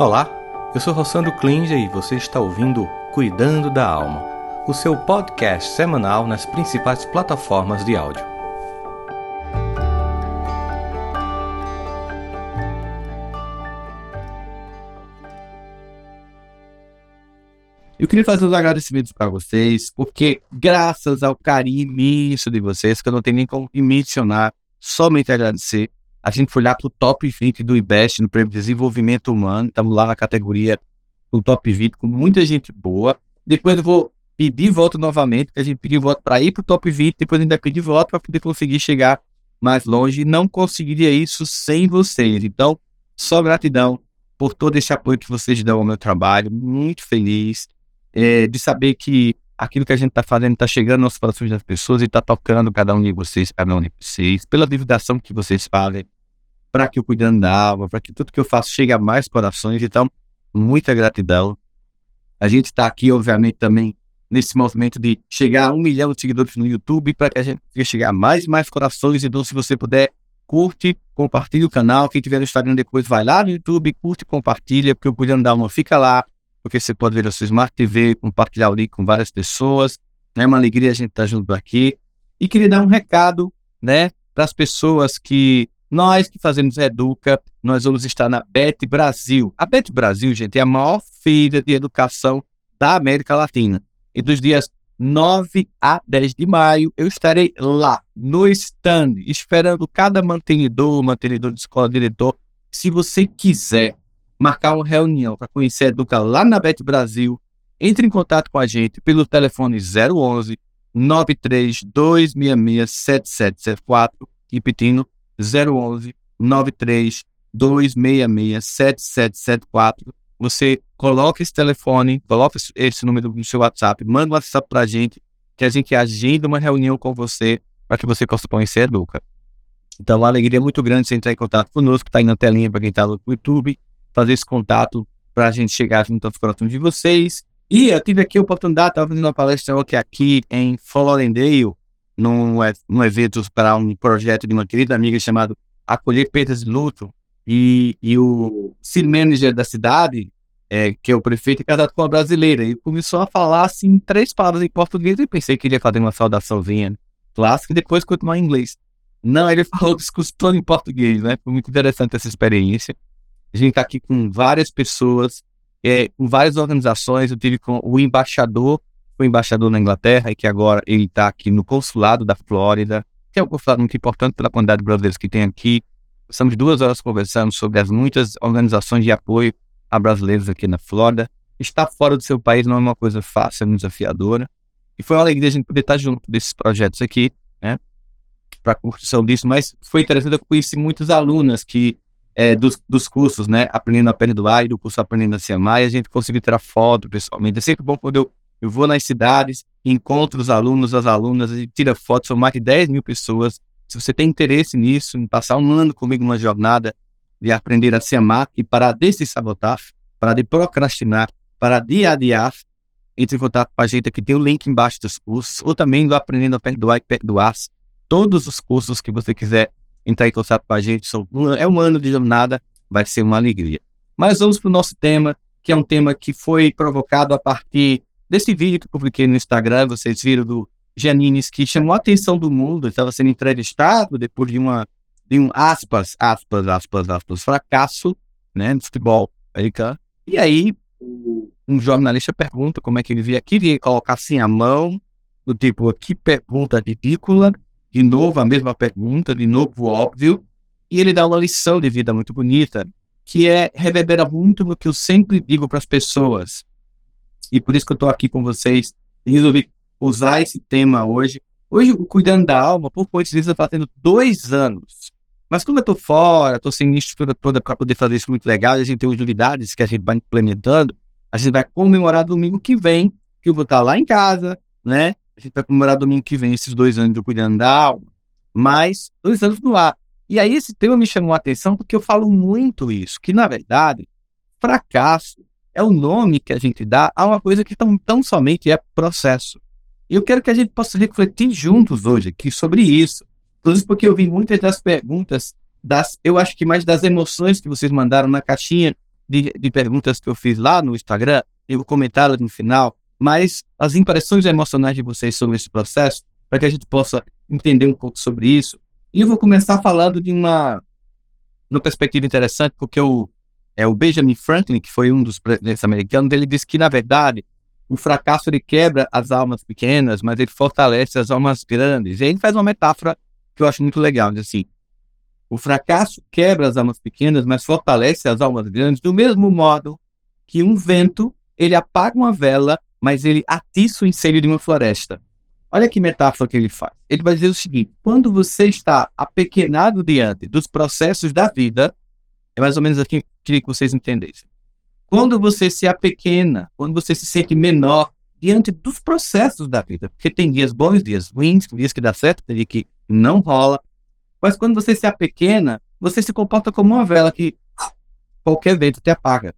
Olá, eu sou Rossandro Klinger e você está ouvindo Cuidando da Alma, o seu podcast semanal nas principais plataformas de áudio. Eu queria fazer os agradecimentos para vocês, porque graças ao carinho imenso de vocês, que eu não tenho nem como me mencionar, somente agradecer, a gente foi lá para o top 20 do IBEST no Prêmio de Desenvolvimento Humano. Estamos lá na categoria do top 20 com muita gente boa. Depois eu vou pedir voto novamente, porque a gente pediu voto para ir para o top 20, depois ainda pedir voto para poder conseguir chegar mais longe. Não conseguiria isso sem vocês. Então, só gratidão por todo esse apoio que vocês dão ao meu trabalho. Muito feliz é, de saber que aquilo que a gente está fazendo está chegando aos corações das pessoas e está tocando cada um de vocês, cada um de vocês, pela divulgação que vocês fazem, para que eu cuidando da alma, para que tudo que eu faço chegue a mais corações. Então, muita gratidão. A gente está aqui, obviamente, também nesse movimento de chegar a um milhão de seguidores no YouTube para que a gente consiga chegar a mais e mais corações. Então, se você puder, curte, compartilhe o canal. Quem tiver no Instagram depois, vai lá no YouTube, curte, compartilha, porque o Cuidando da Alma fica lá porque você pode ver a sua Smart TV, compartilhar o link com várias pessoas. É uma alegria a gente estar junto aqui. E queria dar um recado, né, para as pessoas que nós que fazemos Educa, nós vamos estar na BET Brasil. A BET Brasil, gente, é a maior feira de educação da América Latina. E dos dias 9 a 10 de maio, eu estarei lá, no stand, esperando cada mantenedor, mantenedor de escola, diretor. Se você quiser marcar uma reunião para conhecer a Educa lá na Bet Brasil, entre em contato com a gente pelo telefone 011 93 266 7774, repetindo 011 93 266 7774. Você coloca esse telefone, coloca esse número no seu WhatsApp, manda um WhatsApp para a gente, que a gente agenda uma reunião com você para que você possa conhecer a Educa. Então, uma alegria muito grande você entrar em contato conosco, está aí na telinha para quem está no YouTube fazer esse contato para a gente chegar junto aos corações de vocês. E eu tive aqui a oportunidade, estava fazendo uma palestra aqui em Florendale, num, num evento para um projeto de uma querida amiga chamado Acolher Perdas de Luto. E, e o city manager da cidade, é, que é o prefeito, é casado com uma brasileira. E começou a falar assim, três palavras em português. E pensei que ele ia fazer uma saudaçãozinha clássica e depois continuar em inglês. Não, ele falou o discurso todo em português, né? Foi muito interessante essa experiência. A gente está aqui com várias pessoas, é, com várias organizações. Eu tive com o embaixador, o embaixador na Inglaterra, e que agora ele está aqui no consulado da Flórida, que é um consulado muito importante pela quantidade de brasileiros que tem aqui. Estamos duas horas conversando sobre as muitas organizações de apoio a brasileiros aqui na Flórida. Estar fora do seu país não é uma coisa fácil, é muito desafiadora. E foi uma alegria a gente poder estar junto desses projetos aqui, né? Para a construção disso, mas foi interessante, eu conheci muitas alunas que é, dos, dos cursos, né? Aprendendo a perdoar e do curso Aprendendo a Se Amar, e a gente conseguiu tirar foto pessoalmente. É sempre bom quando eu, eu vou nas cidades, encontro os alunos, as alunas, e tira fotos, são mais de 10 mil pessoas. Se você tem interesse nisso, em passar um ano comigo numa jornada de aprender a se amar e parar de se sabotar, parar de procrastinar, parar de adiar, entre em contato com a gente aqui, tem o link embaixo dos cursos, ou também do Aprendendo a Perdoar e Perdoar. Todos os cursos que você quiser entrar em contato com a gente. É um ano de jornada, vai ser uma alegria. Mas vamos para o nosso tema, que é um tema que foi provocado a partir desse vídeo que publiquei no Instagram. Vocês viram do Janines, que chamou a atenção do mundo. Estava sendo entrevistado depois de uma de um aspas, aspas, aspas, aspas, fracasso né, no futebol americano. E aí, um jornalista pergunta como é que ele via aqui, ele colocar assim a mão, do tipo, que pergunta ridícula, de novo a mesma pergunta, de novo óbvio, e ele dá uma lição de vida muito bonita, que é reverbera muito no que eu sempre digo para as pessoas. E por isso que eu estou aqui com vocês, e resolvi usar esse tema hoje. Hoje, o Cuidando da Alma, por coincidência, está fazendo dois anos. Mas como eu estou fora, estou sem estrutura toda para poder fazer isso muito legal, a gente tem as novidades que a gente vai implementando, a gente vai comemorar domingo que vem, que eu vou estar lá em casa, né? A gente vai comemorar domingo que vem esses dois anos do Cuidando da Alma, mas dois anos no ar. E aí esse tema me chamou a atenção porque eu falo muito isso, que na verdade, fracasso é o nome que a gente dá a uma coisa que tão, tão somente é processo. E eu quero que a gente possa refletir juntos hoje aqui sobre isso. Inclusive porque eu vi muitas das perguntas, das, eu acho que mais das emoções que vocês mandaram na caixinha de, de perguntas que eu fiz lá no Instagram, eu vou comentar no final, mas as impressões emocionais de vocês sobre esse processo, para que a gente possa entender um pouco sobre isso. E eu vou começar falando de uma, uma perspectiva interessante, porque o, é, o Benjamin Franklin, que foi um dos presidentes americanos, ele disse que, na verdade, o fracasso ele quebra as almas pequenas, mas ele fortalece as almas grandes. E aí ele faz uma metáfora que eu acho muito legal, diz assim, o fracasso quebra as almas pequenas, mas fortalece as almas grandes, do mesmo modo que um vento, ele apaga uma vela, mas ele atiça o incêndio de uma floresta. Olha que metáfora que ele faz. Ele vai dizer o seguinte: quando você está apequenado diante dos processos da vida, é mais ou menos aqui que eu queria que vocês entendessem. Quando você se apequena, quando você se sente menor diante dos processos da vida, porque tem dias bons, dias ruins, dias que dá certo, tem dias que não rola, mas quando você se apequena, você se comporta como uma vela que qualquer vento te apaga.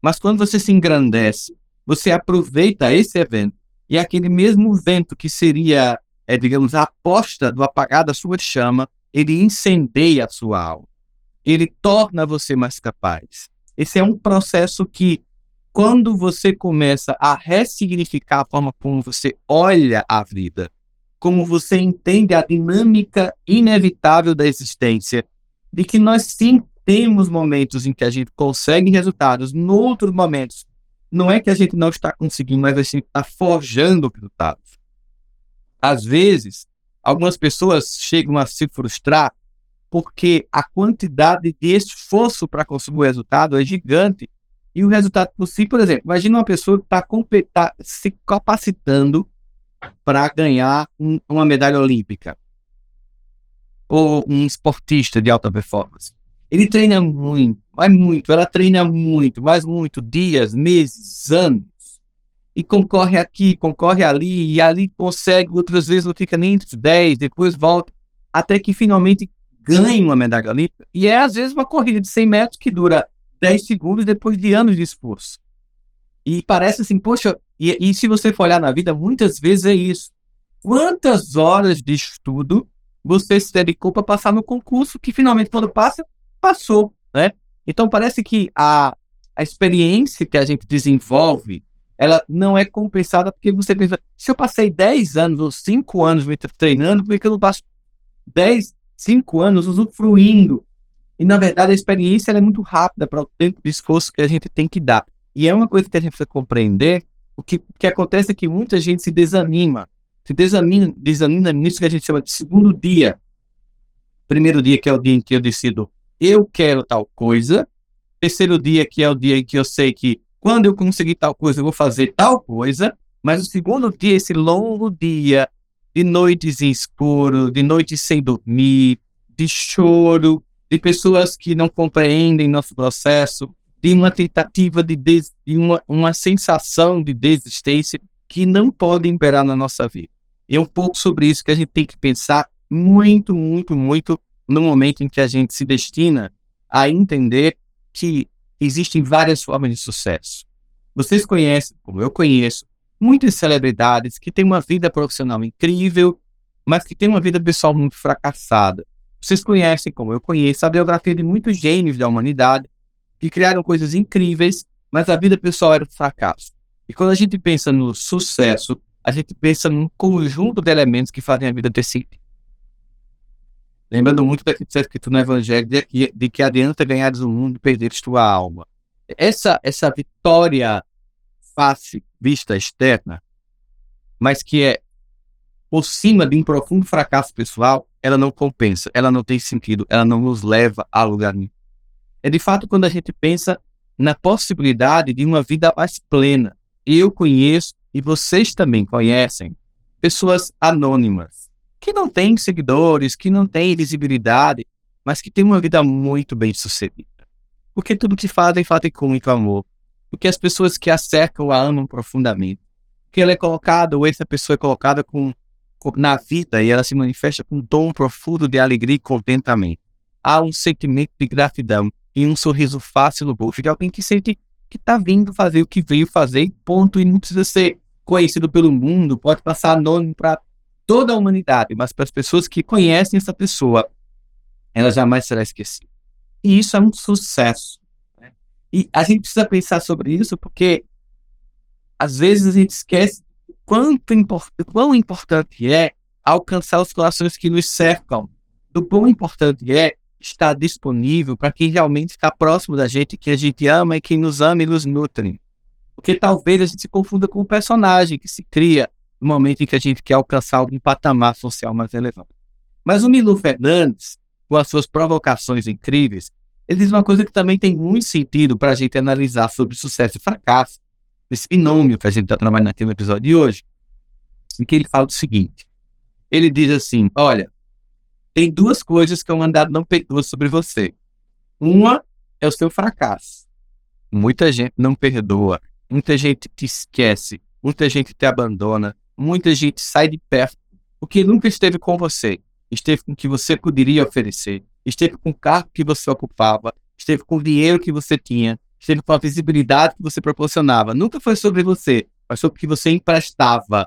Mas quando você se engrandece, você aproveita esse evento e aquele mesmo vento que seria, é, digamos, a aposta do apagar da sua chama, ele incendeia a sua alma. Ele torna você mais capaz. Esse é um processo que, quando você começa a ressignificar a forma como você olha a vida, como você entende a dinâmica inevitável da existência, de que nós sim temos momentos em que a gente consegue resultados, noutros momentos não é que a gente não está conseguindo, mas a gente está forjando resultados. Às vezes, algumas pessoas chegam a se frustrar porque a quantidade de esforço para conseguir o resultado é gigante e o resultado possível, por exemplo, imagina uma pessoa que está tá se capacitando para ganhar um, uma medalha olímpica. Ou um esportista de alta performance. Ele treina muito, mas muito, ela treina muito, mais muito, dias, meses, anos. E concorre aqui, concorre ali, e ali consegue, outras vezes não fica nem entre os 10, depois volta, até que finalmente ganha uma medalha olímpica. E é às vezes uma corrida de 100 metros que dura 10 segundos depois de anos de esforço. E parece assim, poxa, e, e se você for olhar na vida, muitas vezes é isso. Quantas horas de estudo você se dedicou para passar no concurso que finalmente, quando passa, passou, né? Então parece que a, a experiência que a gente desenvolve, ela não é compensada porque você pensa, se eu passei 10 anos ou 5 anos me treinando, por que eu não passo 10, 5 anos usufruindo? E na verdade a experiência é muito rápida para o tempo de esforço que a gente tem que dar. E é uma coisa que a gente precisa compreender o que, que acontece é que muita gente se desanima. Se desanima, desanima nisso que a gente chama de segundo dia. Primeiro dia, que é o dia em que eu decido eu quero tal coisa. Terceiro dia, que é o dia em que eu sei que quando eu conseguir tal coisa, eu vou fazer tal coisa. Mas o segundo dia, esse longo dia de noites em escuro, de noites sem dormir, de choro, de pessoas que não compreendem nosso processo, de uma tentativa de, des, de uma, uma sensação de desistência que não pode imperar na nossa vida. E é um pouco sobre isso que a gente tem que pensar muito, muito, muito no momento em que a gente se destina a entender que existem várias formas de sucesso. Vocês conhecem, como eu conheço, muitas celebridades que têm uma vida profissional incrível, mas que têm uma vida pessoal muito fracassada. Vocês conhecem, como eu conheço, a biografia de muitos gênios da humanidade que criaram coisas incríveis, mas a vida pessoal era um fracasso. E quando a gente pensa no sucesso, a gente pensa num conjunto de elementos que fazem a vida ter sentido. Lembrando muito daquilo que está escrito no Evangelho, de que, de que adianta ganhares o mundo e perderes tua alma. Essa, essa vitória face, vista externa, mas que é por cima de um profundo fracasso pessoal, ela não compensa, ela não tem sentido, ela não nos leva a lugar nenhum é de fato quando a gente pensa na possibilidade de uma vida mais plena. Eu conheço, e vocês também conhecem, pessoas anônimas, que não têm seguidores, que não têm visibilidade, mas que têm uma vida muito bem sucedida. Porque tudo que fazem, fazem com muito amor. Porque as pessoas que a cercam a amam profundamente. Que ela é colocada, ou essa pessoa é colocada com, com, na vida e ela se manifesta com um tom profundo de alegria e contentamento. Há um sentimento de gratidão e um sorriso fácil no rosto de alguém que sente que está vindo fazer o que veio fazer, ponto, e não precisa ser conhecido pelo mundo, pode passar anônimo para toda a humanidade, mas para as pessoas que conhecem essa pessoa, ela jamais será esquecida. E isso é um sucesso. Né? E a gente precisa pensar sobre isso porque às vezes a gente esquece quanto import quão importante é alcançar os corações que nos cercam, do quão importante é estar disponível para quem realmente está próximo da gente, que a gente ama e quem nos ama e nos nutre. Porque talvez a gente se confunda com o personagem que se cria no momento em que a gente quer alcançar algum patamar social mais elevado. Mas o Milu Fernandes, com as suas provocações incríveis, ele diz uma coisa que também tem muito sentido para a gente analisar sobre sucesso e fracasso, esse binômio que a gente está trabalhando aqui no episódio de hoje, em que ele fala o seguinte: ele diz assim, olha, tem duas coisas que o mandado não perdoa sobre você. Uma é o seu fracasso. Muita gente não perdoa, muita gente te esquece, muita gente te abandona, muita gente sai de perto porque nunca esteve com você, esteve com o que você poderia oferecer, esteve com o carro que você ocupava, esteve com o dinheiro que você tinha, esteve com a visibilidade que você proporcionava. Nunca foi sobre você, mas sobre o que você emprestava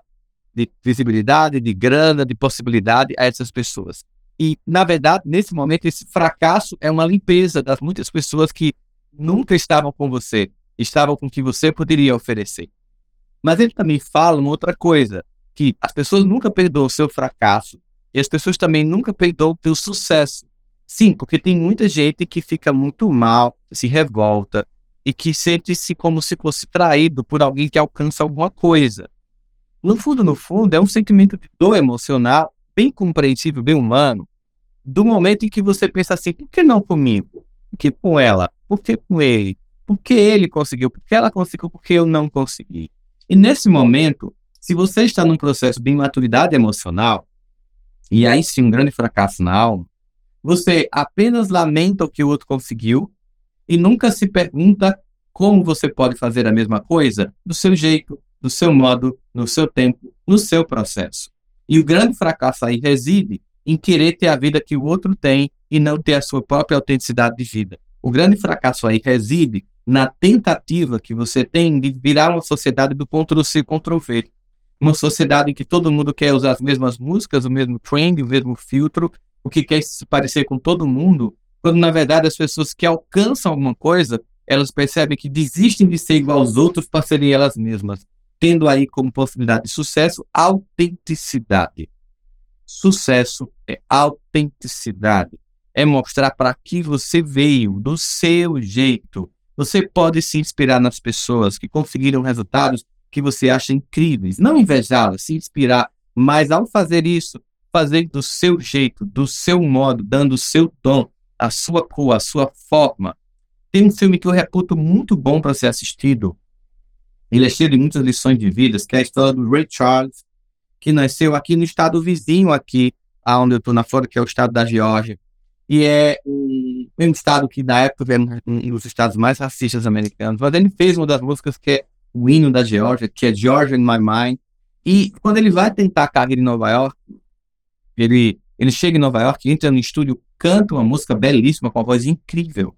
de visibilidade, de grana, de possibilidade a essas pessoas. E, na verdade, nesse momento, esse fracasso é uma limpeza das muitas pessoas que nunca estavam com você, estavam com o que você poderia oferecer. Mas ele também fala uma outra coisa, que as pessoas nunca perdoam o seu fracasso e as pessoas também nunca perdoam o teu sucesso. Sim, porque tem muita gente que fica muito mal, se revolta e que sente-se como se fosse traído por alguém que alcança alguma coisa. No fundo, no fundo, é um sentimento de dor emocional bem compreensível, bem humano, do momento em que você pensa assim, por que não comigo? Por que com ela? Por que com ele? Por que ele conseguiu? Por que ela conseguiu? Por que eu não consegui? E nesse momento, se você está num processo de imaturidade emocional, e aí sim um grande fracasso na alma, você apenas lamenta o que o outro conseguiu e nunca se pergunta como você pode fazer a mesma coisa do seu jeito, do seu modo, no seu tempo, no seu processo. E o grande fracasso aí reside em querer ter a vida que o outro tem e não ter a sua própria autenticidade de vida. O grande fracasso aí reside na tentativa que você tem de virar uma sociedade do Ctrl-C, Ctrl-V. Uma sociedade em que todo mundo quer usar as mesmas músicas, o mesmo trend, o mesmo filtro, o que quer se parecer com todo mundo, quando na verdade as pessoas que alcançam alguma coisa, elas percebem que desistem de ser igual aos outros para serem elas mesmas tendo aí como possibilidade de sucesso autenticidade. Sucesso é autenticidade. É mostrar para que você veio, do seu jeito. Você pode se inspirar nas pessoas que conseguiram resultados que você acha incríveis. Não invejá-las, se inspirar. Mas ao fazer isso, fazer do seu jeito, do seu modo, dando o seu tom, a sua cor, a sua forma. Tem um filme que eu reputo muito bom para ser assistido, ele é cheio de muitas lições de vida, que é a história do Ray Charles, que nasceu aqui no estado vizinho aqui, aonde eu estou na Flórida, que é o estado da Geórgia. E é um, um estado que na época era um dos estados mais racistas americanos. Mas ele fez uma das músicas que é o hino da Geórgia, que é Georgia in My Mind. E quando ele vai tentar a carreira em Nova York, ele, ele chega em Nova York, entra no estúdio, canta uma música belíssima, com uma voz incrível.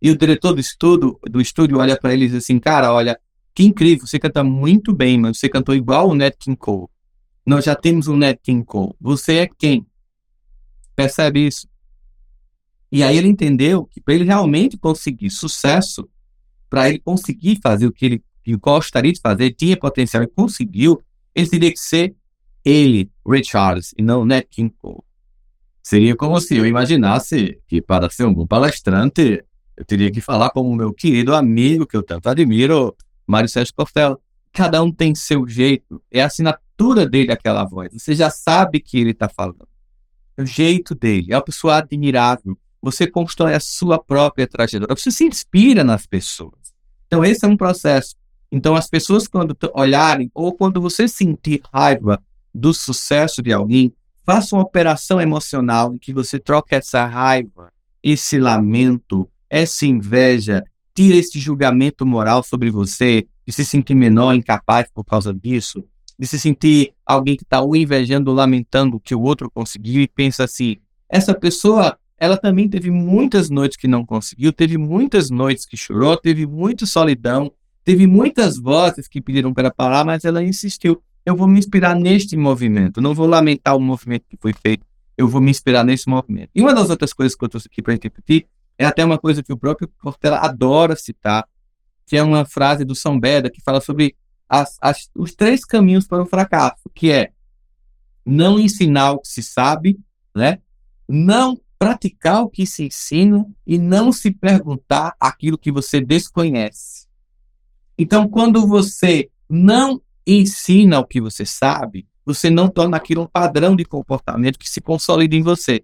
E o diretor do estúdio, do estúdio olha para ele e diz assim, cara, olha, que incrível, você canta muito bem, mas você cantou igual o Nat King Cole. Nós já temos o Nat King Cole. Você é quem? Percebe isso? E aí ele entendeu que para ele realmente conseguir sucesso, para ele conseguir fazer o que ele gostaria de fazer, tinha potencial e conseguiu, ele teria que ser ele, Richards, e não Nat King Cole. Seria como se eu imaginasse que para ser um bom palestrante, eu teria que falar como meu querido amigo, que eu tanto admiro, Mário Sérgio Cortella. Cada um tem seu jeito, é a assinatura dele aquela voz. Você já sabe que ele está falando. É o jeito dele, é uma pessoa admirável. Você constrói a sua própria trajetória. Você se inspira nas pessoas. Então, esse é um processo. Então, as pessoas, quando olharem, ou quando você sentir raiva do sucesso de alguém, faça uma operação emocional em que você troca essa raiva, esse lamento, essa inveja, tira esse julgamento moral sobre você, de se sentir menor, incapaz por causa disso, de se sentir alguém que está o invejando, lamentando o que o outro conseguiu e pensa assim: essa pessoa, ela também teve muitas noites que não conseguiu, teve muitas noites que chorou, teve muita solidão, teve muitas vozes que pediram para parar, mas ela insistiu. Eu vou me inspirar neste movimento, não vou lamentar o movimento que foi feito, eu vou me inspirar nesse movimento. E uma das outras coisas que eu trouxe aqui para repetir É até uma coisa que o próprio Cortella adora citar, que é uma frase do São Beda que fala sobre as, as, os três caminhos para o fracasso, que é não ensinar o que se sabe, né? não praticar o que se ensina e não se perguntar aquilo que você desconhece. Então, quando você não ensina o que você sabe, você não torna aquilo um padrão de comportamento que se consolida em você.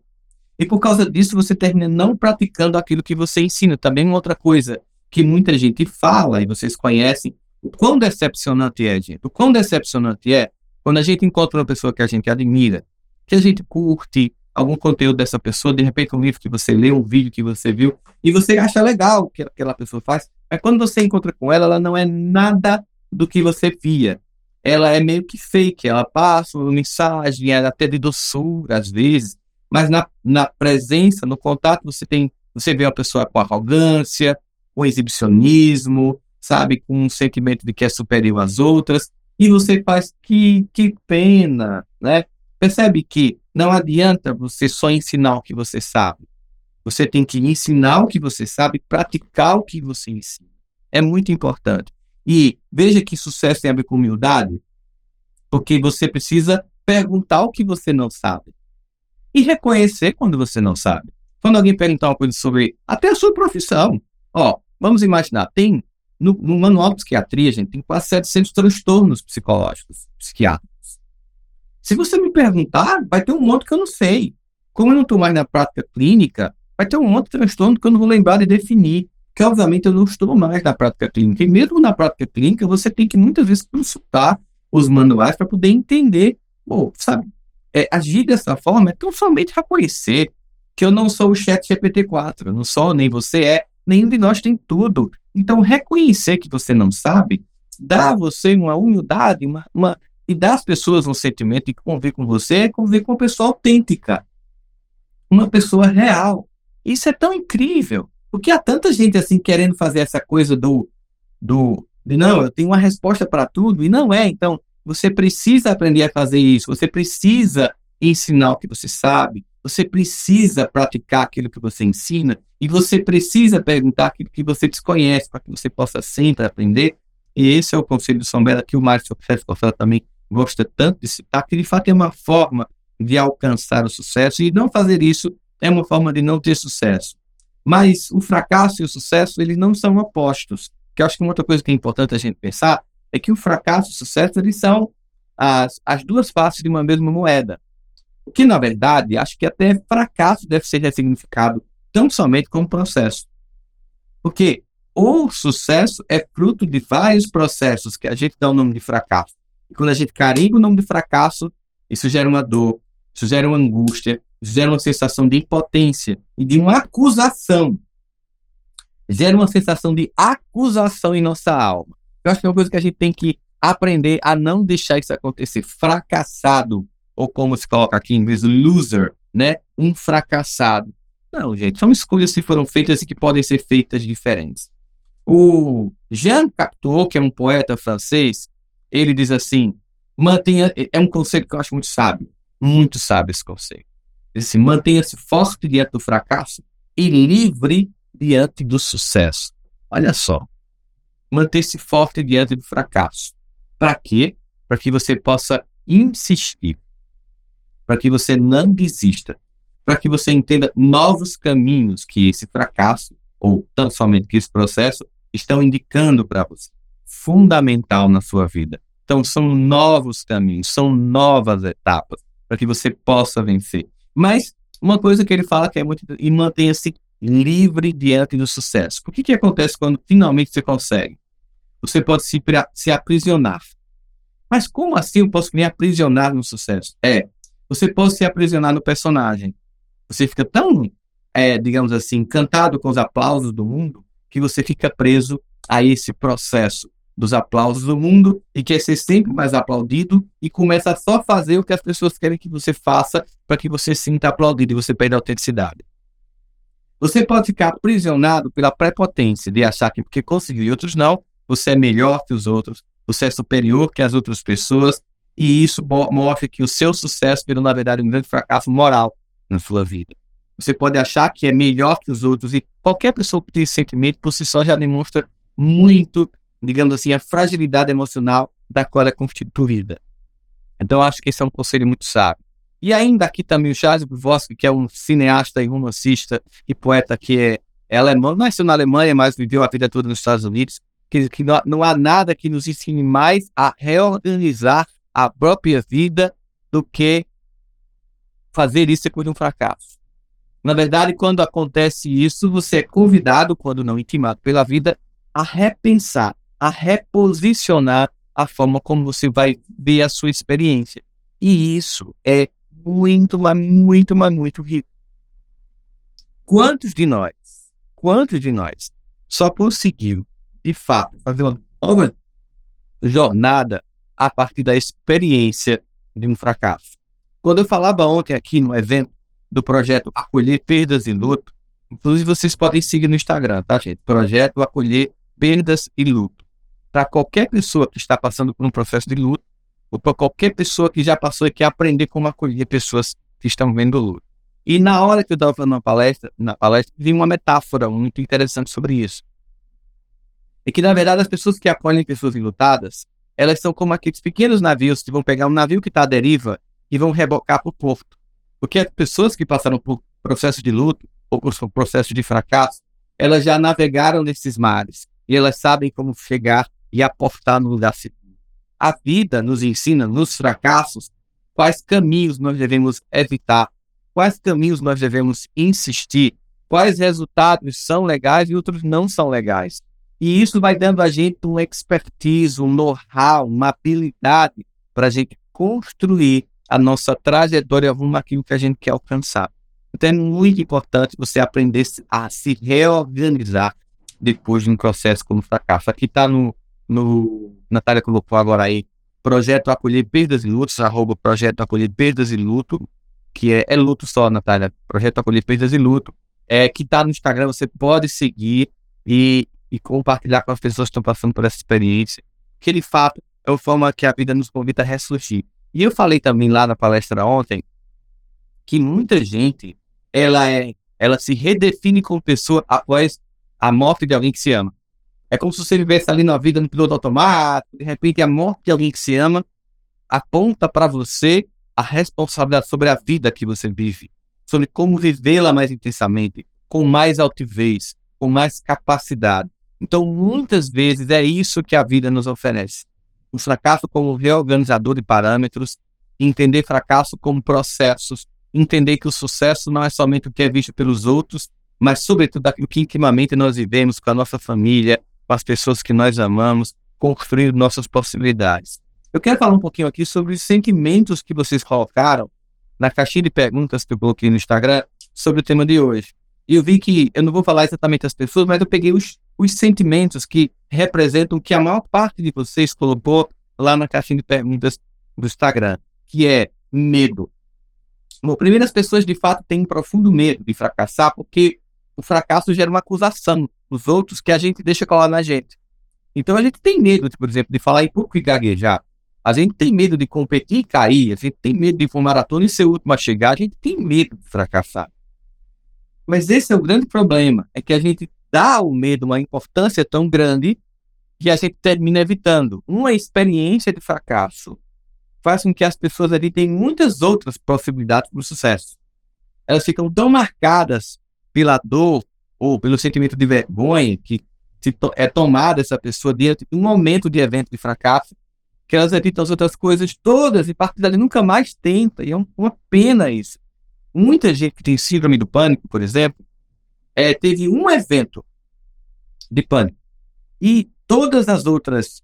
E por causa disso, você termina não praticando aquilo que você ensina. Também uma outra coisa que muita gente fala, e vocês conhecem, o quão decepcionante é, gente. O quão decepcionante é quando a gente encontra uma pessoa que a gente admira, que a gente curte algum conteúdo dessa pessoa, de repente um livro que você leu, um vídeo que você viu, e você acha legal o que aquela pessoa faz, mas quando você encontra com ela, ela não é nada do que você via. Ela é meio que fake, ela passa uma mensagem, é até de doçura às vezes, mas na, na presença, no contato, você tem, você vê uma pessoa com arrogância, com exibicionismo, sabe, com um sentimento de que é superior às outras, e você faz que, que pena, né? Percebe que não adianta você só ensinar o que você sabe. Você tem que ensinar o que você sabe, praticar o que você ensina. É muito importante. E veja que sucesso tem a ver com humildade, porque você precisa perguntar o que você não sabe e reconhecer quando você não sabe. Quando alguém perguntar uma coisa sobre até a sua profissão, ó, vamos imaginar, tem no, no manual de psiquiatria, gente, tem quase 700 transtornos psicológicos, psiquiátricos. Se você me perguntar, vai ter um monte que eu não sei. Como eu não estou mais na prática clínica, vai ter um monte de transtorno que eu não vou lembrar de definir. Que obviamente eu não estou mais na prática clínica. E mesmo na prática clínica, você tem que muitas vezes consultar os manuais para poder entender, pô, sabe, é, agir dessa forma é tão somente reconhecer que eu não sou o chat GPT-4, não sou, nem você é, nenhum de nós tem tudo. Então, reconhecer que você não sabe dá a você uma humildade, uma, uma, e dá às pessoas um sentimento de conviver com você é conviver com uma pessoa autêntica, uma pessoa real. Isso é tão incrível, porque há tanta gente assim querendo fazer essa coisa do, do de não, eu tenho uma resposta para tudo, e não é. Então, você precisa aprender a fazer isso, você precisa ensinar o que você sabe, você precisa praticar aquilo que você ensina, e você precisa perguntar aquilo que você desconhece, para que você possa sempre aprender. E esse é o conselho do São Bela que o Márcio Féscola também gosta tanto de citar, que de fato é uma forma de alcançar o sucesso, e não fazer isso é uma forma de não ter sucesso. Mas o fracasso e o sucesso, eles não são opostos. Que eu acho que uma outra coisa que é importante a gente pensar é que o fracasso e o sucesso, eles são as, as duas faces de uma mesma moeda. O que, na verdade, acho que até fracasso deve ser ressignificado tão somente como processo. Porque o sucesso é fruto de vários processos que a gente dá o nome de fracasso. E quando a gente carimba o nome de fracasso, isso gera uma dor, isso gera uma angústia, isso gera uma sensação de impotência e de uma acusação. Gera uma sensação de acusação em nossa alma. Eu acho que é uma coisa que a gente tem que aprender a não deixar isso acontecer. Fracassado, ou como se coloca aqui em inglês, loser, né? Um fracassado. Não, gente, são escolhas que foram feitas e que podem ser feitas diferentes. O Jean Cocteau, que é um poeta francês, ele diz assim: mantenha. É um conselho que eu acho muito sábio, muito sábio esse conselho. Diz assim: mantenha-se forte diante do fracasso e livre diante do sucesso. Olha só. Manter-se forte diante do fracasso. Para quê? Para que você possa insistir. Para que você não desista. Para que você entenda novos caminhos que esse fracasso, ou tão somente que esse processo, estão indicando para você fundamental na sua vida. Então, são novos caminhos, são novas etapas para que você possa vencer. Mas uma coisa que ele fala que é muito. e mantenha-se livre diante do sucesso. O que, que acontece quando finalmente você consegue? Você pode se, se aprisionar. Mas como assim eu posso me aprisionar no sucesso? É, você pode se aprisionar no personagem. Você fica tão, é, digamos assim, encantado com os aplausos do mundo que você fica preso a esse processo dos aplausos do mundo e quer ser sempre mais aplaudido e começa a só fazer o que as pessoas querem que você faça para que você sinta aplaudido e você perde a autenticidade. Você pode ficar aprisionado pela prepotência de achar que porque conseguiu e outros não, você é melhor que os outros, você é superior que as outras pessoas e isso mostra que o seu sucesso virou, na verdade, um grande fracasso moral na sua vida. Você pode achar que é melhor que os outros e qualquer pessoa que tem esse sentimento por si só já demonstra muito, digamos assim, a fragilidade emocional da qual é constituída. Então acho que esse é um conselho muito sábio. E ainda aqui também o Charles Bukowski, que é um cineasta e romancista e poeta que é, é alemão, nasceu na Alemanha, mas viveu a vida toda nos Estados Unidos, que, que não, não há nada que nos ensine mais a reorganizar a própria vida do que fazer isso depois de um fracasso. Na verdade, quando acontece isso, você é convidado, quando não intimado pela vida, a repensar, a reposicionar a forma como você vai ver a sua experiência. E isso é muito, mas muito, mas muito rico. Quantos de nós, quantos de nós só conseguiu, de fato, fazer uma jornada a partir da experiência de um fracasso? Quando eu falava ontem aqui no evento do projeto Acolher Perdas e Luto, inclusive vocês podem seguir no Instagram, tá, gente? Projeto Acolher Perdas e Luto. Para qualquer pessoa que está passando por um processo de luto, ou para qualquer pessoa que já passou e quer aprender como acolher pessoas que estão vendo luto. E na hora que eu estava fazendo uma palestra, na palestra, vi uma metáfora muito interessante sobre isso. É que, na verdade, as pessoas que acolhem pessoas enlutadas, elas são como aqueles pequenos navios que vão pegar um navio que está à deriva e vão rebocar para o porto. Porque as pessoas que passaram por processo de luto ou por processo de fracasso, elas já navegaram nesses mares e elas sabem como chegar e aportar no lugar seguro. A vida nos ensina, nos fracassos, quais caminhos nós devemos evitar, quais caminhos nós devemos insistir, quais resultados são legais e outros não são legais. E isso vai dando a gente um expertise, um know-how, uma habilidade para a gente construir a nossa trajetória rumo àquilo que a gente quer alcançar. Então é muito importante você aprender a se reorganizar depois de um processo como fracasso. Aqui está no, no. Natália colocou agora aí. Projeto Acolher Perdas e Lutos, arroba Projeto Acolher Perdas e Luto, que é, é luto só, Natália. Projeto Acolher Perdas e Luto. É, que está no Instagram, você pode seguir e, e compartilhar com as pessoas que estão passando por essa experiência. Que de fato é uma forma que a vida nos convida a ressurgir. E eu falei também lá na palestra ontem que muita gente ela é ela se redefine como pessoa após a morte de alguém que se ama. É como se você vivesse ali na vida no piloto automático, de repente a morte de alguém que se ama aponta para você a responsabilidade sobre a vida que você vive, sobre como vivê-la mais intensamente, com mais altivez, com mais capacidade. Então, muitas vezes é isso que a vida nos oferece o fracasso como reorganizador de parâmetros, entender fracasso como processos, entender que o sucesso não é somente o que é visto pelos outros, mas sobretudo aquilo que intimamente nós vivemos com a nossa família, com as pessoas que nós amamos, construir nossas possibilidades. Eu quero falar um pouquinho aqui sobre os sentimentos que vocês colocaram na caixinha de perguntas que eu coloquei no Instagram sobre o tema de hoje. E eu vi que, eu não vou falar exatamente as pessoas, mas eu peguei os os sentimentos que representam que a maior parte de vocês colocou lá na caixinha de perguntas do Instagram, que é medo. Bom, primeiro as pessoas de fato têm um profundo medo de fracassar, porque o fracasso gera uma acusação dos outros que a gente deixa colar na gente. Então a gente tem medo, por exemplo, de falar em público e gaguejar. A gente tem medo de competir e cair. A gente tem medo de ir para uma maratona e ser o último a chegar. A gente tem medo de fracassar. Mas esse é o grande problema, é que a gente dá ao medo uma importância tão grande que a gente termina evitando. Uma experiência de fracasso faz com que as pessoas ali tenham muitas outras possibilidades para o sucesso. Elas ficam tão marcadas pela dor ou pelo sentimento de vergonha que to é tomada essa pessoa diante de um momento de evento de fracasso que elas evitam as outras coisas todas e partir dali nunca mais tenta. E é uma pena isso. Muita gente que tem síndrome do pânico, por exemplo, é, teve um evento de pânico e todas as outras,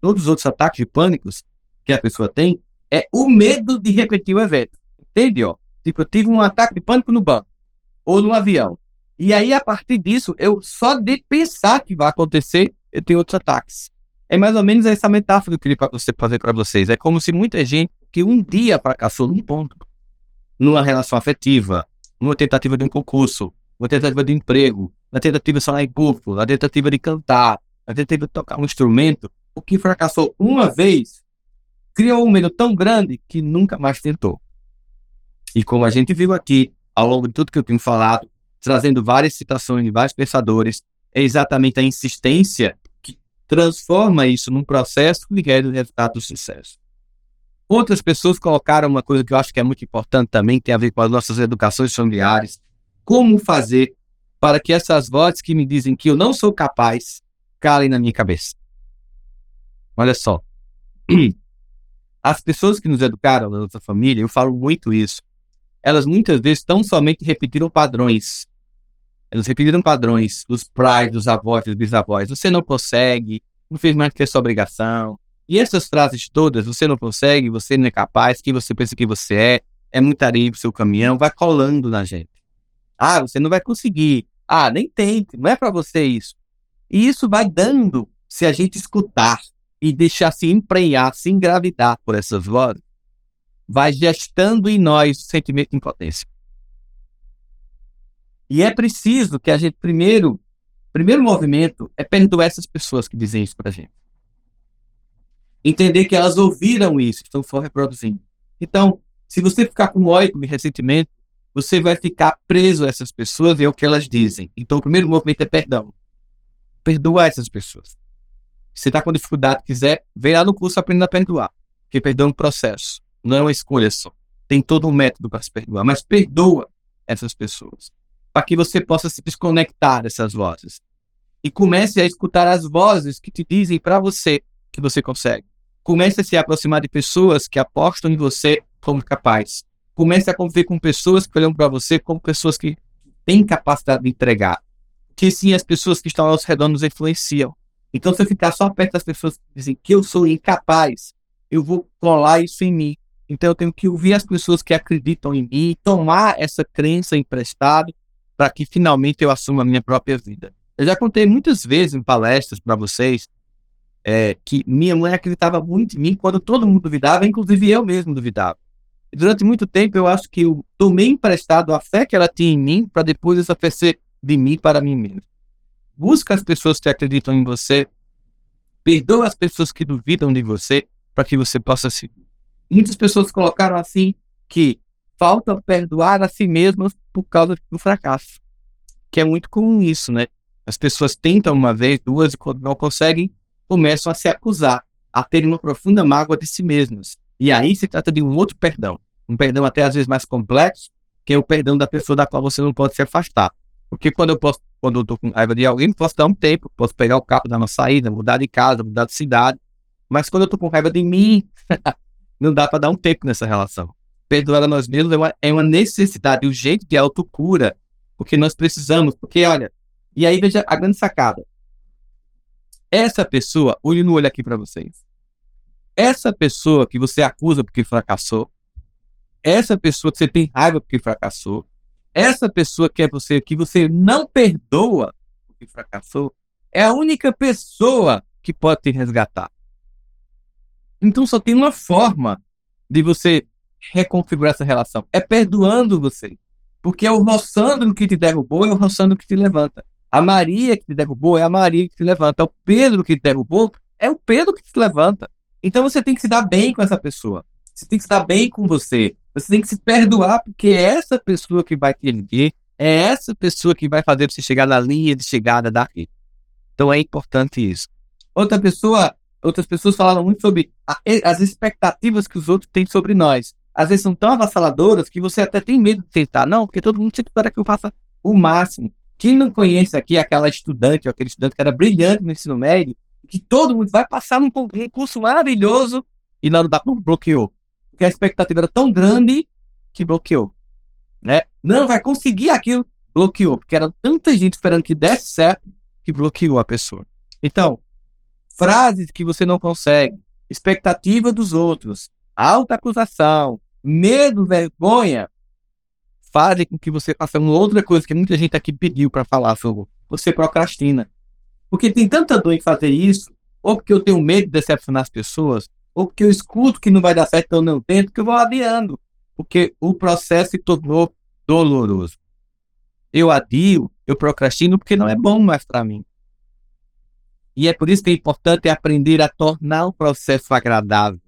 todos os outros ataques de pânicos que a pessoa tem é o medo de repetir o evento. Entende? Ó? Tipo, eu tive um ataque de pânico no banco ou no avião. E aí, a partir disso, eu só de pensar que vai acontecer, eu tenho outros ataques. É mais ou menos essa metáfora que eu queria fazer para vocês. É como se muita gente que um dia fracassou num ponto, numa relação afetiva, numa tentativa de um concurso, uma tentativa de emprego, na tentativa de sonar em público, na tentativa de cantar, na tentativa de tocar um instrumento, o que fracassou uma vez criou um medo tão grande que nunca mais tentou. E como a gente viu aqui, ao longo de tudo que eu tenho falado, trazendo várias citações de vários pensadores, é exatamente a insistência que transforma isso num processo que gera o resultado do sucesso. Outras pessoas colocaram uma coisa que eu acho que é muito importante também, tem a ver com as nossas educações familiares. Como fazer para que essas vozes que me dizem que eu não sou capaz calem na minha cabeça? Olha só. As pessoas que nos educaram na nossa família, eu falo muito isso, elas muitas vezes tão somente repetiram padrões. Elas repetiram padrões dos pais, dos avós, dos bisavós. Você não consegue, não fez mais que a sua obrigação. E essas frases todas, você não consegue, você não é capaz, quem você pensa que você é, é muito areia pro seu caminhão, vai colando na gente. Ah, você não vai conseguir. Ah, nem tente, não é para você isso. E isso vai dando, se a gente escutar e deixar se emprenhar, se engravidar por essas vozes, vai gestando em nós o sentimento de impotência. E é preciso que a gente primeiro, primeiro movimento é perdoar essas pessoas que dizem isso pra gente. Entender que elas ouviram isso, estão só reproduzindo. Então, se você ficar com ódio e ressentimento, você vai ficar preso a essas pessoas e ao que elas dizem. Então, o primeiro movimento é perdão. Perdoar essas pessoas. Se você está com dificuldade, quiser, vem lá no curso Aprenda a Perdoar. Porque perdão é um processo, não é uma escolha só. Tem todo um método para se perdoar, mas perdoa essas pessoas para que você possa se desconectar dessas vozes. E comece a escutar as vozes que te dizem para você que você consegue. Comece a se aproximar de pessoas que apostam em você como capaz. Comece a conviver com pessoas que olham para você como pessoas que têm capacidade de entregar. Que sim, as pessoas que estão ao redor nos influenciam. Então, se eu ficar só perto das pessoas que dizem que eu sou incapaz, eu vou colar isso em mim. Então, eu tenho que ouvir as pessoas que acreditam em mim, tomar essa crença emprestada para que finalmente eu assuma a minha própria vida. Eu já contei muitas vezes em palestras para vocês é, que minha mãe acreditava muito em mim quando todo mundo duvidava, inclusive eu mesmo duvidava. E durante muito tempo eu acho que eu tomei emprestado a fé que ela tinha em mim para depois essa fé ser de mim para mim mesmo. Busca as pessoas que acreditam em você, perdoa as pessoas que duvidam de você para que você possa se. Muitas pessoas colocaram assim que falta perdoar a si mesmas por causa do fracasso. Que é muito comum isso, né? As pessoas tentam uma vez, duas, e quando não conseguem, começam a se acusar, a terem uma profunda mágoa de si mesmas. E aí se trata de um outro perdão. Um perdão até às vezes mais complexo, que é o perdão da pessoa da qual você não pode se afastar. Porque quando eu posso, quando eu tô com raiva de alguém, posso dar um tempo, posso pegar o carro, dar uma saída, mudar de casa, mudar de cidade. Mas quando eu tô com raiva de mim, não dá para dar um tempo nessa relação perdoar a nós mesmos é uma, é uma necessidade, um jeito de autocura, porque nós precisamos, porque olha, e aí veja a grande sacada. Essa pessoa, olho no olho aqui para vocês. Essa pessoa que você acusa porque fracassou, essa pessoa que você tem raiva porque fracassou, essa pessoa que é você que você não perdoa porque fracassou, é a única pessoa que pode te resgatar. Então só tem uma forma de você reconfigurar essa relação? É perdoando você. Porque é o Rossandro que te derrubou, é o Rossandro que te levanta. A Maria que te derrubou é a Maria que te levanta. O Pedro que te derrubou é o Pedro que te levanta. Então você tem que se dar bem com essa pessoa. Você tem que se dar bem com você. Você tem que se perdoar, porque é essa pessoa que vai te erguer, é essa pessoa que vai fazer você chegar na linha de chegada daqui. Então é importante isso. Outra pessoa, outras pessoas falaram muito sobre a, as expectativas que os outros têm sobre nós às vezes são tão avassaladoras que você até tem medo de tentar. Não, porque todo mundo espera que eu faça o máximo. Quem não conhece aqui aquela estudante aquele estudante que era brilhante no ensino médio, que todo mundo vai passar num curso maravilhoso e não dá, bloqueou. Porque a expectativa era tão grande que bloqueou. Né? Não vai conseguir aquilo, bloqueou. Porque era tanta gente esperando que desse certo que bloqueou a pessoa. Então, frases que você não consegue, expectativa dos outros, alta acusação, medo, vergonha, fazem com que você faça uma outra coisa que muita gente aqui pediu para falar sobre. Você procrastina. Porque tem tanta dor em fazer isso, ou porque eu tenho medo de decepcionar as pessoas, ou porque eu escuto que não vai dar certo, então eu não tento, que eu vou adiando. Porque o processo se tornou doloroso. Eu adio, eu procrastino porque não é bom mais para mim. E é por isso que é importante aprender a tornar o processo agradável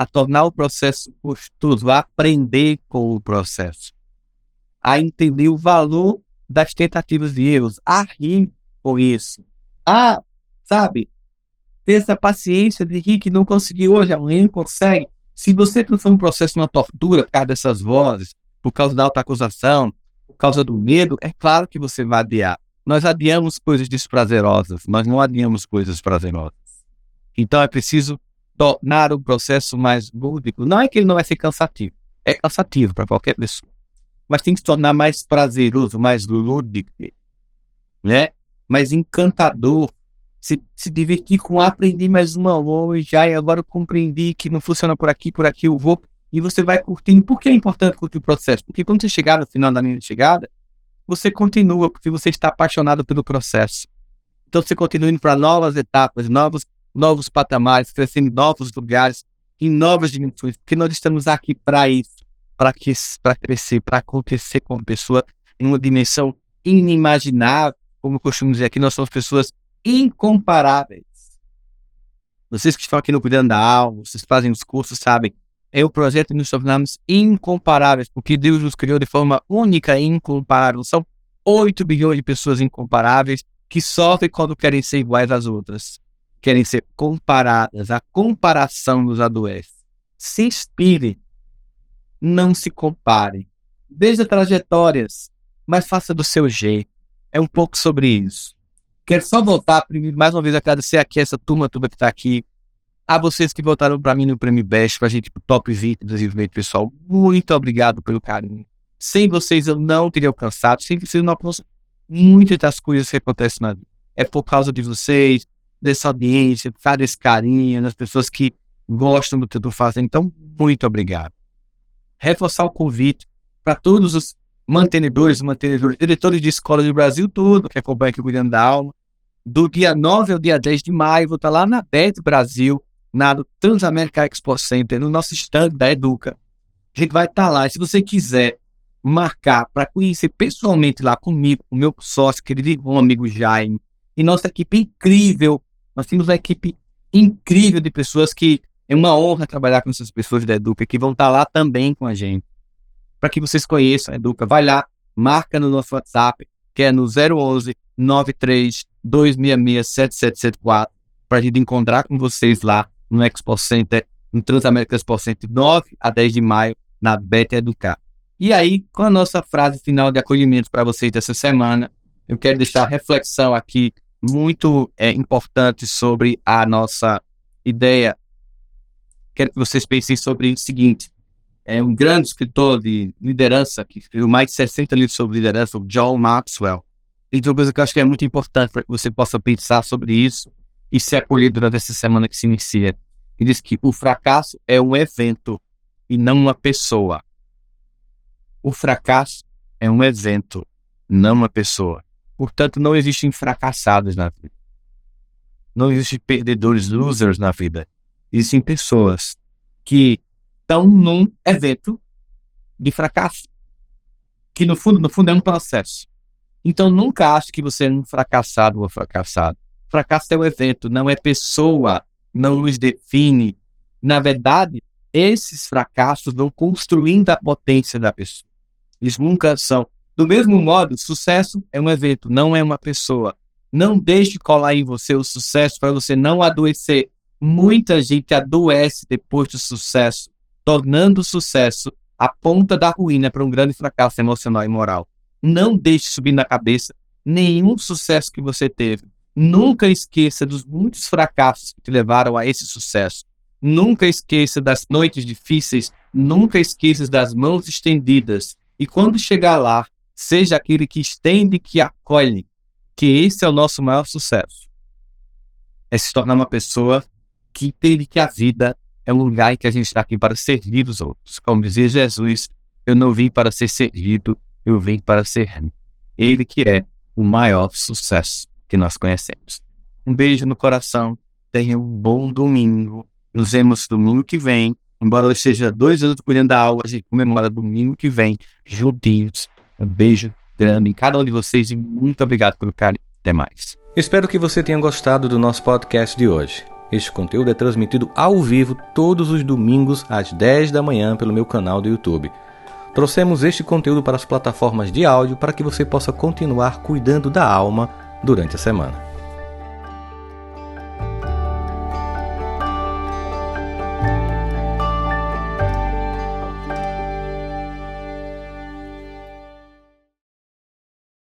a tornar o processo gostoso, a aprender com o processo. a entender o valor das tentativas e erros, a rir com isso, a, sabe, ter essa paciência de rir que não conseguiu hoje, amanhã consegue. Se você transforma um processo numa tortura por causa dessas vozes, por causa da acusação, por causa do medo, é claro que você vai adiar. Nós adiamos coisas desprazerosas, mas não adiamos coisas prazerosas. Então é preciso tornar o processo mais lúdico. Não é que ele não vai ser cansativo, é cansativo para qualquer pessoa, mas tem que se tornar mais prazeroso, mais lúdico, né? mais encantador. Se, se divertir com aprender mais uma já e agora eu compreendi que não funciona por aqui, por aqui eu vou, e você vai curtindo. Por que é importante curtir o processo? Porque quando você chegar no final da linha de chegada, você continua, porque você está apaixonado pelo processo. Então você continua indo para novas etapas, novos, novos patamares, crescendo em novos lugares, em novas dimensões, porque nós estamos aqui para isso, para crescer, para acontecer com a pessoa em uma dimensão inimaginável, como eu costumo dizer aqui, nós somos pessoas incomparáveis. Vocês que estão aqui no Cuidando da Alma, vocês fazem os cursos, sabem, é o projeto e nos tornamos incomparáveis, porque Deus nos criou de forma única e incomparável. São 8 bilhões de pessoas incomparáveis que sofrem quando querem ser iguais às outras, querem ser comparadas. A comparação nos adoece. Se inspire, não se compare. Veja trajetórias, mas faça do seu jeito. É um pouco sobre isso. Quero só voltar, mais uma vez, agradecer aqui essa turma, turma que está aqui, a vocês que votaram para mim no Prêmio Best, para a gente pro Top 20 de desenvolvimento pessoal, muito obrigado pelo carinho. Sem vocês eu não teria alcançado, sem vocês eu não alcanço muitas das coisas que acontecem na vida. É por causa de vocês, dessa audiência, sabe, desse carinho, das pessoas que gostam do que eu estou. Então, muito obrigado. Reforçar o convite para todos os mantenedores, mantenedores, diretores de escola do Brasil todo, que acompanham aqui o Cuidando da Alma. Do dia 9 ao dia 10 de maio, vou estar lá na BET Brasil, na Transamérica Expo Center, no nosso stand da Educa. A gente vai estar tá lá. E se você quiser marcar para conhecer pessoalmente lá comigo, com o meu sócio, querido irmão, amigo Jaime, e nossa equipe incrível. Nós temos uma equipe incrível de pessoas que é uma honra trabalhar com essas pessoas da Educa, que vão estar tá lá também com a gente. Para que vocês conheçam a Educa, vai lá, marca no nosso WhatsApp, que é no 011 93 266 7774, para a gente encontrar com vocês lá no Expo Center, no Transamérica Expo Center, 9 a 10 de maio, na Bet Educar. E aí, com a nossa frase final de acolhimento para vocês dessa semana, eu quero deixar reflexão aqui muito é, importante sobre a nossa ideia. Quero que vocês pensem sobre o seguinte: é um grande escritor de liderança, que escreveu mais de 60 livros sobre liderança, o John Maxwell. E uma coisa que eu acho que é muito importante para que você possa pensar sobre isso e ser acolhido durante essa semana que se inicia. Ele diz que o fracasso é um evento e não uma pessoa. O fracasso é um evento, não uma pessoa. Portanto, não existem fracassados na vida. Não existem perdedores, losers na vida. Existem pessoas que estão num evento de fracasso. Que no fundo, no fundo é um processo. Então nunca ache que você é um fracassado ou fracassado. Fracasso é um evento, não é pessoa, não nos define. Na verdade, esses fracassos vão construindo a potência da pessoa. Eles nunca são. Do mesmo modo, sucesso é um evento, não é uma pessoa. Não deixe colar em você o sucesso para você não adoecer. Muita gente adoece depois do sucesso, tornando o sucesso a ponta da ruína para um grande fracasso emocional e moral. Não deixe subir na cabeça nenhum sucesso que você teve. Nunca esqueça dos muitos fracassos que te levaram a esse sucesso. Nunca esqueça das noites difíceis. Nunca esqueça das mãos estendidas. E quando chegar lá, seja aquele que estende que acolhe. Que esse é o nosso maior sucesso. É se tornar uma pessoa que entende que a vida é um lugar em que a gente está aqui para servir os outros. Como dizia Jesus, eu não vim para ser servido, eu vim para ser Ele que é o maior sucesso que nós conhecemos. Um beijo no coração, tenha um bom domingo. Nos vemos domingo que vem. Embora hoje seja dois anos cuidando da aula, a gente comemora domingo que vem, juntinhos. Um beijo grande em cada um de vocês e muito obrigado pelo carinho. Até mais. Espero que você tenha gostado do nosso podcast de hoje. Este conteúdo é transmitido ao vivo todos os domingos às 10 da manhã pelo meu canal do YouTube. Trouxemos este conteúdo para as plataformas de áudio para que você possa continuar cuidando da alma durante a semana.